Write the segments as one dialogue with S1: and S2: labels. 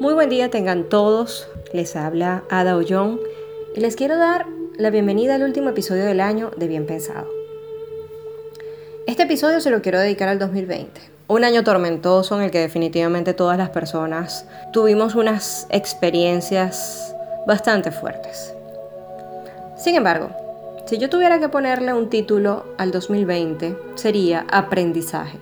S1: Muy buen día tengan todos, les habla Ada Ollón y les quiero dar la bienvenida al último episodio del año de Bien Pensado. Este episodio se lo quiero dedicar al 2020, un año tormentoso en el que definitivamente todas las personas tuvimos unas experiencias bastante fuertes. Sin embargo, si yo tuviera que ponerle un título al 2020, sería aprendizaje.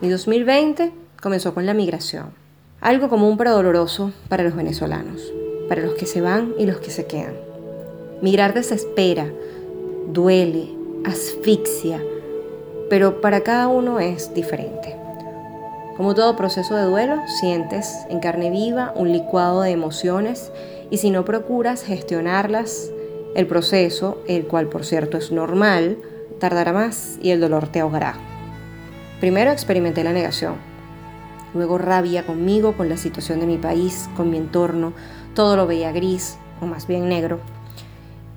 S1: Mi 2020 comenzó con la migración algo común pero doloroso para los venezolanos, para los que se van y los que se quedan. Migrar desespera, duele, asfixia, pero para cada uno es diferente. Como todo proceso de duelo, sientes en carne viva un licuado de emociones y si no procuras gestionarlas, el proceso, el cual por cierto es normal, tardará más y el dolor te ahogará. Primero experimenté la negación, luego rabia conmigo, con la situación de mi país, con mi entorno, todo lo veía gris, o más bien negro,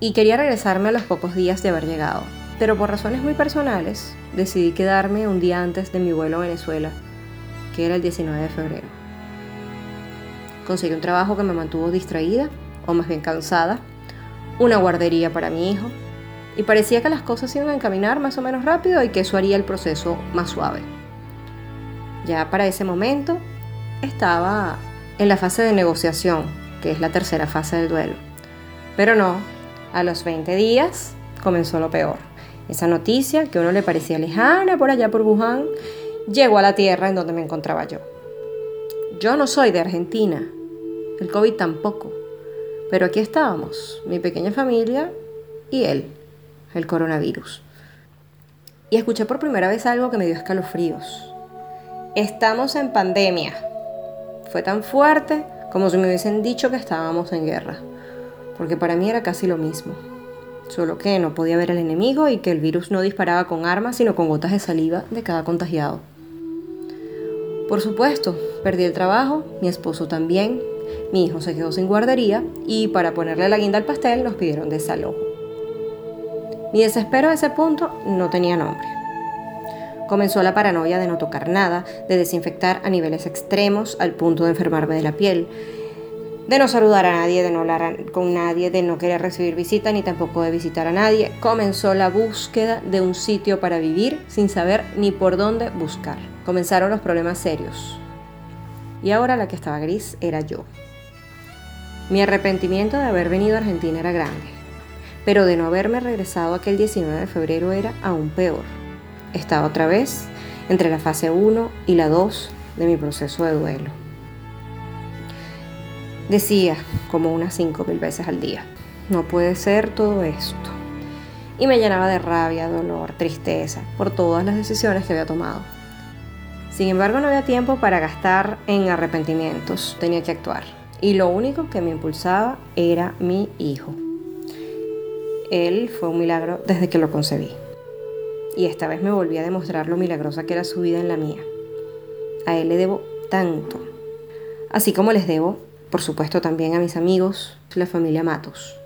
S1: y quería regresarme a los pocos días de haber llegado, pero por razones muy personales decidí quedarme un día antes de mi vuelo a Venezuela, que era el 19 de febrero. Conseguí un trabajo que me mantuvo distraída, o más bien cansada, una guardería para mi hijo, y parecía que las cosas iban a encaminar más o menos rápido y que eso haría el proceso más suave. Ya para ese momento estaba en la fase de negociación, que es la tercera fase del duelo. Pero no, a los 20 días comenzó lo peor. Esa noticia, que a uno le parecía lejana por allá por Wuhan, llegó a la tierra en donde me encontraba yo. Yo no soy de Argentina, el COVID tampoco, pero aquí estábamos, mi pequeña familia y él, el coronavirus. Y escuché por primera vez algo que me dio escalofríos. Estamos en pandemia. Fue tan fuerte como si me hubiesen dicho que estábamos en guerra, porque para mí era casi lo mismo, solo que no podía ver al enemigo y que el virus no disparaba con armas, sino con gotas de saliva de cada contagiado. Por supuesto, perdí el trabajo, mi esposo también, mi hijo se quedó sin guardería y para ponerle la guinda al pastel nos pidieron desalojo. Mi desespero a ese punto no tenía nombre. Comenzó la paranoia de no tocar nada, de desinfectar a niveles extremos al punto de enfermarme de la piel, de no saludar a nadie, de no hablar con nadie, de no querer recibir visita ni tampoco de visitar a nadie. Comenzó la búsqueda de un sitio para vivir sin saber ni por dónde buscar. Comenzaron los problemas serios. Y ahora la que estaba gris era yo. Mi arrepentimiento de haber venido a Argentina era grande, pero de no haberme regresado aquel 19 de febrero era aún peor estaba otra vez entre la fase 1 y la 2 de mi proceso de duelo. Decía como unas 5.000 veces al día, no puede ser todo esto. Y me llenaba de rabia, dolor, tristeza por todas las decisiones que había tomado. Sin embargo, no había tiempo para gastar en arrepentimientos, tenía que actuar. Y lo único que me impulsaba era mi hijo. Él fue un milagro desde que lo concebí y esta vez me volví a demostrar lo milagrosa que era su vida en la mía. A él le debo tanto, así como les debo, por supuesto, también a mis amigos, la familia Matos,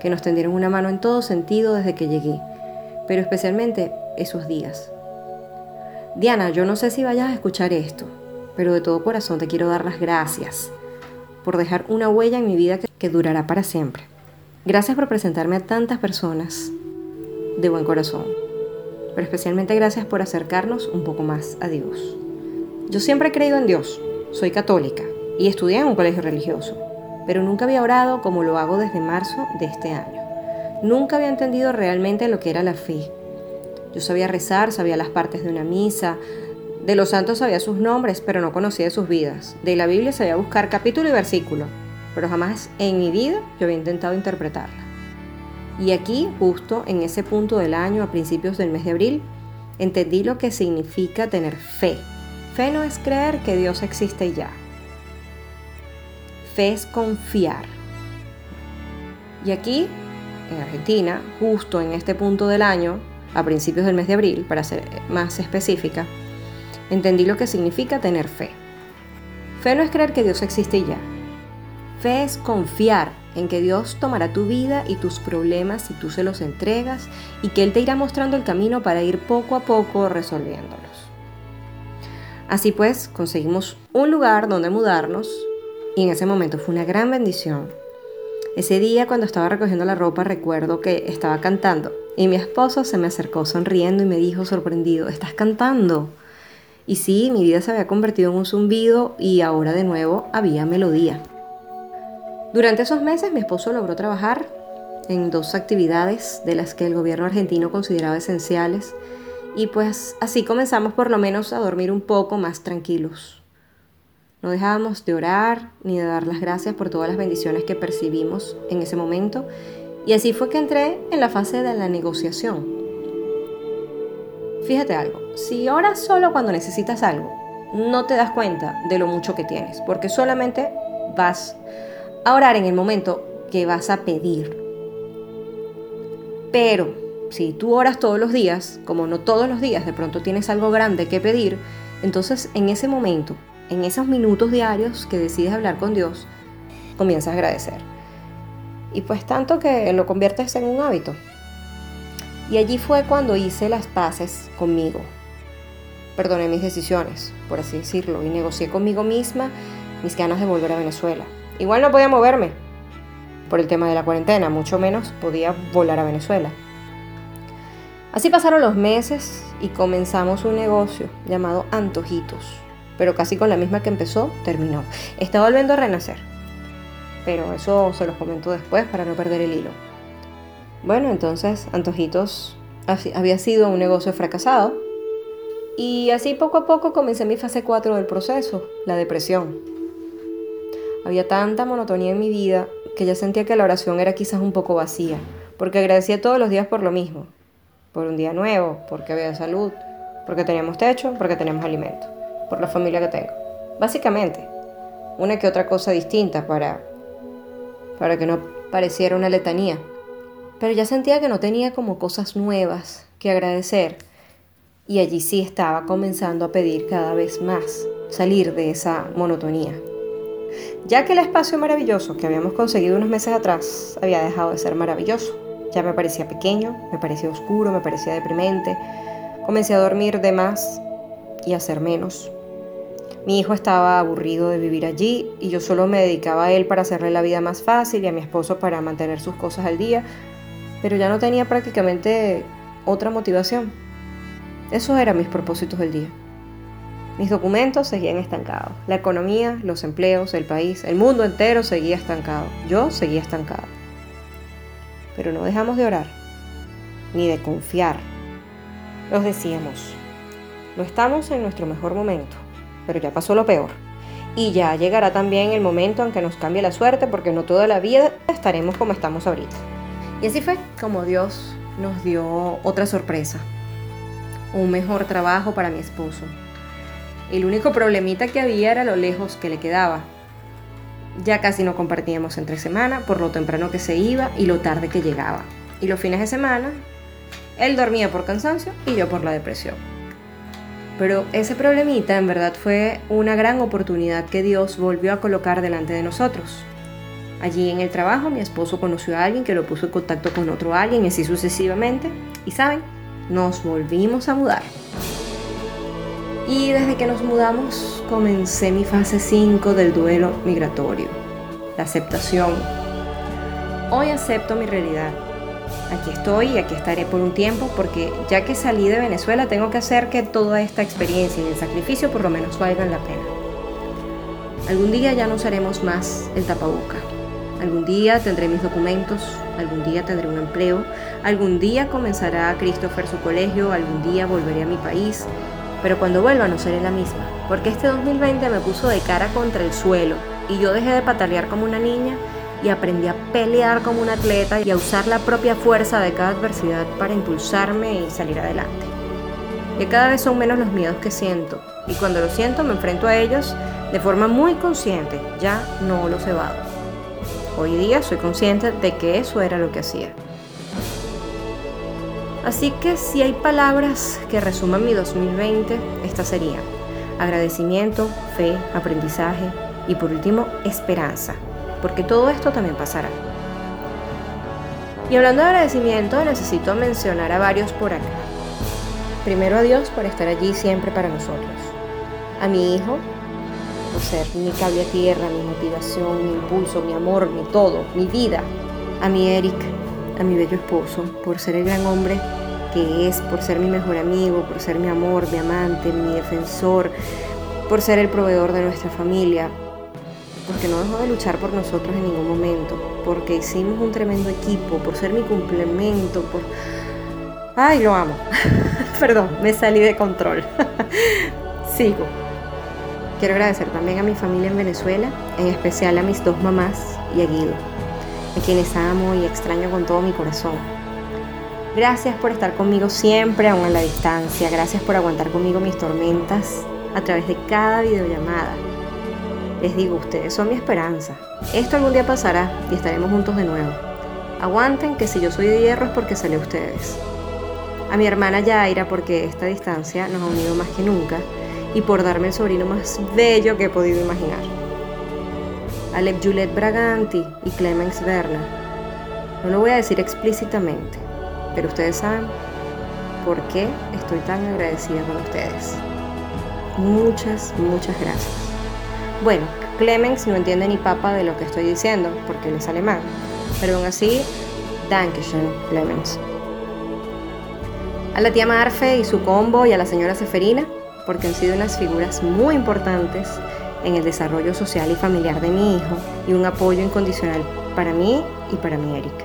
S1: que nos tendieron una mano en todo sentido desde que llegué, pero especialmente esos días. Diana, yo no sé si vayas a escuchar esto, pero de todo corazón te quiero dar las gracias por dejar una huella en mi vida que, durará para siempre. Gracias por presentarme a tantas personas de buen corazón pero especialmente gracias por acercarnos un poco más a Dios. Yo siempre he creído en Dios, soy católica y estudié en un colegio religioso, pero nunca había orado como lo hago desde marzo de este año. Nunca había entendido realmente lo que era la fe. Yo sabía rezar, sabía las partes de una misa, de los santos sabía sus nombres, pero no conocía sus vidas. De la Biblia sabía buscar capítulo y versículo, pero jamás en mi vida yo había intentado interpretarla. Y aquí, justo en ese punto del año, a principios del mes de abril, entendí lo que significa tener fe. Fe no es creer que Dios existe ya. Fe es confiar. Y aquí, en Argentina, justo en este punto del año, a principios del mes de abril, para ser más específica, entendí lo que significa tener fe. Fe no es creer que Dios existe ya. Fe es confiar en que Dios tomará tu vida y tus problemas si tú se los entregas y que Él te irá mostrando el camino para ir poco a poco resolviéndolos. Así pues, conseguimos un lugar donde mudarnos Y en ese momento fue una gran bendición. Ese día cuando estaba recogiendo la ropa recuerdo que estaba cantando y mi esposo se me acercó sonriendo y me dijo sorprendido, ¿estás cantando? Y sí, mi vida se había convertido en un zumbido y ahora de nuevo había melodía. Durante esos meses mi esposo logró trabajar en dos actividades de las que el gobierno argentino consideraba esenciales y pues así comenzamos por lo menos a dormir un poco más tranquilos. No dejábamos de orar ni de dar las gracias por todas las bendiciones que percibimos en ese momento y así fue que entré en la fase de la negociación. Fíjate algo, si oras solo cuando necesitas algo, no te das cuenta de lo mucho que tienes, porque solamente vas a orar en el momento que vas a pedir. Pero si tú oras todos los días, como no todos los días de pronto tienes algo grande que pedir, entonces en ese momento, en esos minutos diarios que decides hablar con Dios, comienzas a agradecer. Y pues tanto que lo conviertes en un hábito. Y allí fue cuando hice las paces conmigo. Perdoné mis decisiones, por así decirlo, y negocié conmigo misma mis ganas de volver a Venezuela. Igual no podía moverme por el tema de la cuarentena, mucho menos podía volar a Venezuela. Así pasaron los meses y comenzamos un negocio llamado Antojitos, pero casi con la misma que empezó, terminó. Está volviendo a renacer, pero eso se los comento después para no perder el hilo. Bueno, entonces Antojitos había sido un negocio fracasado y así poco a poco comencé mi fase 4 del proceso, la depresión. Había tanta monotonía en mi vida que ya sentía que la oración era quizás un poco vacía, porque agradecía todos los días por lo mismo, por un día nuevo, porque había salud, porque teníamos techo, porque teníamos alimento, por la familia que tengo. Básicamente, una que otra cosa distinta para, para que no pareciera una letanía pero ya sentía que no tenía como cosas nuevas que agradecer y allí sí estaba comenzando a pedir cada vez más salir de esa monotonía. Ya que el espacio maravilloso que habíamos conseguido unos meses atrás había dejado de ser maravilloso, ya me parecía pequeño, me parecía oscuro, me parecía deprimente, comencé a dormir de más y a hacer menos. Mi hijo estaba aburrido de vivir allí y yo solo me dedicaba a él para hacerle la vida más fácil y a mi esposo para mantener sus cosas al día, pero ya no tenía prácticamente otra motivación. Esos eran mis propósitos del día. Mis documentos seguían estancados. La economía, los empleos, el país, el mundo entero seguía estancado. Yo seguía estancado. Pero no dejamos de orar, ni de confiar. Nos decíamos, no estamos en nuestro mejor momento, pero ya pasó lo peor. Y ya llegará también el momento en que nos cambie la suerte, porque no toda la vida estaremos como estamos ahorita. Y así fue como Dios nos dio otra sorpresa, un mejor trabajo para mi esposo. El único problemita que había era lo lejos que le quedaba. Ya casi no compartíamos entre semana por lo temprano que se iba y lo tarde que llegaba. Y los fines de semana, él dormía por cansancio y yo por la depresión. Pero ese problemita en verdad fue una gran oportunidad que Dios volvió a colocar delante de nosotros. Allí en el trabajo mi esposo conoció a alguien que lo puso en contacto con otro alguien y así sucesivamente. Y saben, nos volvimos a mudar. Y desde que nos mudamos comencé mi fase 5 del duelo migratorio, la aceptación. Hoy acepto mi realidad. Aquí estoy y aquí estaré por un tiempo porque ya que salí de Venezuela tengo que hacer que toda esta experiencia y el sacrificio por lo menos valgan la pena. Algún día ya no usaremos más el tapaboca. Algún día tendré mis documentos, algún día tendré un empleo, algún día comenzará Christopher su colegio, algún día volveré a mi país, pero cuando vuelva no seré la misma, porque este 2020 me puso de cara contra el suelo y yo dejé de patalear como una niña y aprendí a pelear como un atleta y a usar la propia fuerza de cada adversidad para impulsarme y salir adelante. Que cada vez son menos los miedos que siento y cuando los siento me enfrento a ellos de forma muy consciente, ya no los evado. Hoy día soy consciente de que eso era lo que hacía. Así que si hay palabras que resuman mi 2020, estas serían agradecimiento, fe, aprendizaje y por último esperanza, porque todo esto también pasará. Y hablando de agradecimiento, necesito mencionar a varios por acá. Primero a Dios por estar allí siempre para nosotros. A mi hijo, por ser mi cable a tierra, mi motivación, mi impulso, mi amor, mi todo, mi vida. A mi Eric, a mi bello esposo, por ser el gran hombre que es, por ser mi mejor amigo, por ser mi amor, mi amante, mi defensor, por ser el proveedor de nuestra familia, porque no dejó de luchar por nosotros en ningún momento, porque hicimos un tremendo equipo, por ser mi complemento, por... ¡Ay, lo amo! Perdón, me salí de control. Sigo. Quiero agradecer también a mi familia en Venezuela, en especial a mis dos mamás y a Guido, a quienes amo y extraño con todo mi corazón. Gracias por estar conmigo siempre, aún a la distancia. Gracias por aguantar conmigo mis tormentas a través de cada videollamada. Les digo, ustedes son mi esperanza. Esto algún día pasará y estaremos juntos de nuevo. Aguanten que si yo soy de hierro es porque sale ustedes. A mi hermana Yaira porque esta distancia nos ha unido más que nunca y por darme el sobrino más bello que he podido imaginar. A Lev Juliet Braganti y Clemens Werner. No lo voy a decir explícitamente, pero ustedes saben por qué estoy tan agradecida con ustedes. Muchas, muchas gracias. Bueno, Clemens no entiende ni papa de lo que estoy diciendo, porque él es alemán. Pero aún así, Dankeschön, Clemens. A la tía Marfe y su combo y a la señora Seferina, porque han sido unas figuras muy importantes en el desarrollo social y familiar de mi hijo y un apoyo incondicional para mí y para mi Erika.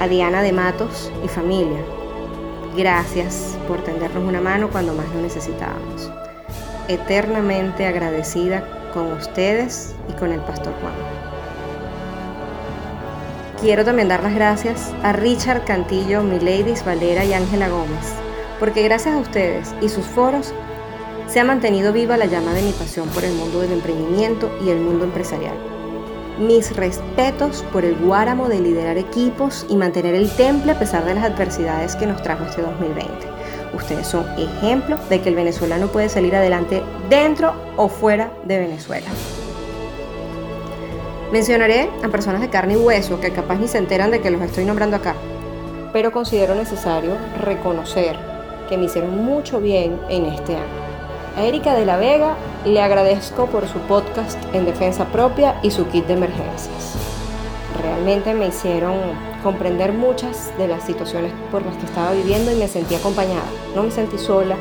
S1: A Diana de Matos y familia, Gracias por tendernos una mano cuando más lo necesitábamos. Eternamente agradecida con ustedes y con el Pastor Juan. Quiero también dar las gracias a Richard Cantillo, Miladies Valera y Ángela Gómez, porque gracias a ustedes y sus foros se ha mantenido viva la llama de mi pasión por el mundo del emprendimiento y el mundo empresarial. Mis respetos por el guáramo de liderar equipos y mantener el temple a pesar de las adversidades que nos trajo este 2020. Ustedes son ejemplo de que el venezolano puede salir adelante dentro o fuera de Venezuela. Mencionaré a personas de carne y hueso que capaz ni se enteran de que los estoy nombrando acá, pero considero necesario reconocer que me hicieron mucho bien en este año. A Erika de la Vega le agradezco por su podcast en defensa propia y su kit de emergencias. Realmente me hicieron comprender muchas de las situaciones por las que estaba viviendo y me sentí acompañada. No me sentí sola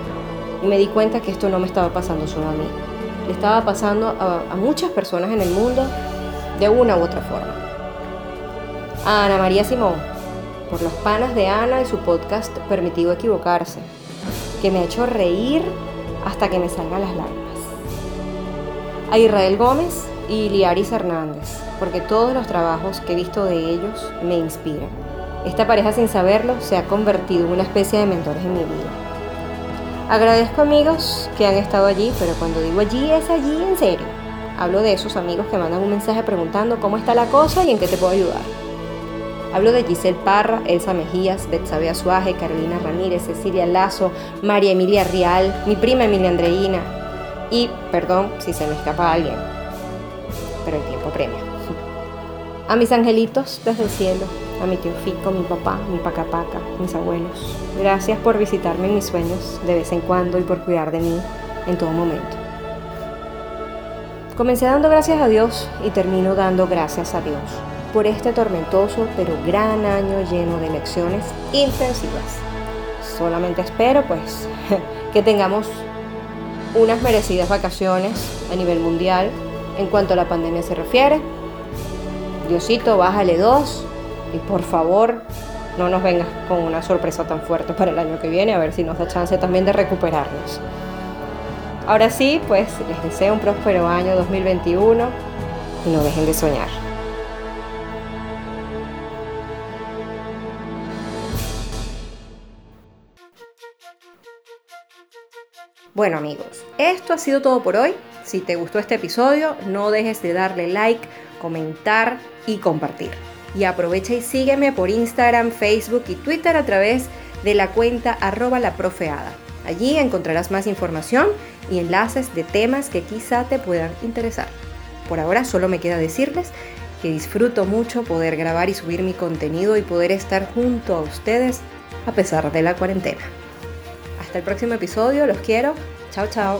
S1: y me di cuenta que esto no me estaba pasando solo a mí. Le estaba pasando a, muchas personas en el mundo de una u otra forma. A Ana María Simón, por los panas de Ana y su podcast Permitido Equivocarse, que me ha hecho reír hasta que me salgan las lágrimas. A Israel Gómez y Liaris Hernández, porque todos los trabajos que he visto de ellos me inspiran. Esta pareja sin saberlo se ha convertido en una especie de mentores en mi vida. Agradezco amigos que han estado allí, pero cuando digo allí es allí en serio. Hablo de esos amigos que mandan un mensaje preguntando cómo está la cosa y en qué te puedo ayudar. Hablo de Giselle Parra, Elsa Mejías, Betsabe Azuaje, Carolina Ramírez, Cecilia Lazo, María Emilia Rial, mi prima Emilia Andreina. Y, perdón si se me escapa alguien, pero el tiempo premia. A mis angelitos desde el cielo, a mi tío Fico, mi papá, mi pacapaca, mis abuelos. Gracias por visitarme en mis sueños de vez en cuando y por cuidar de mí en todo momento. Comencé dando gracias a Dios y termino dando gracias a Dios por este tormentoso pero gran año lleno de lecciones intensivas. Solamente espero pues que tengamos unas merecidas vacaciones a nivel mundial en cuanto a la pandemia se refiere. Diosito, bájale dos y por favor no nos vengas con una sorpresa tan fuerte para el año que viene, a ver si nos da chance también de recuperarnos. Ahora sí, pues les deseo un próspero año 2021 y no dejen de soñar. Bueno amigos, esto ha sido todo por hoy. Si te gustó este episodio, no dejes de darle like, comentar y compartir. Y aprovecha y sígueme por Instagram, Facebook y Twitter a través de la cuenta arroba la profeada. Allí encontrarás más información y enlaces de temas que quizá te puedan interesar. Por ahora solo me queda decirles que disfruto mucho poder grabar y subir mi contenido y poder estar junto a ustedes a pesar de la cuarentena. Hasta el próximo episodio, los quiero. Chao, chao.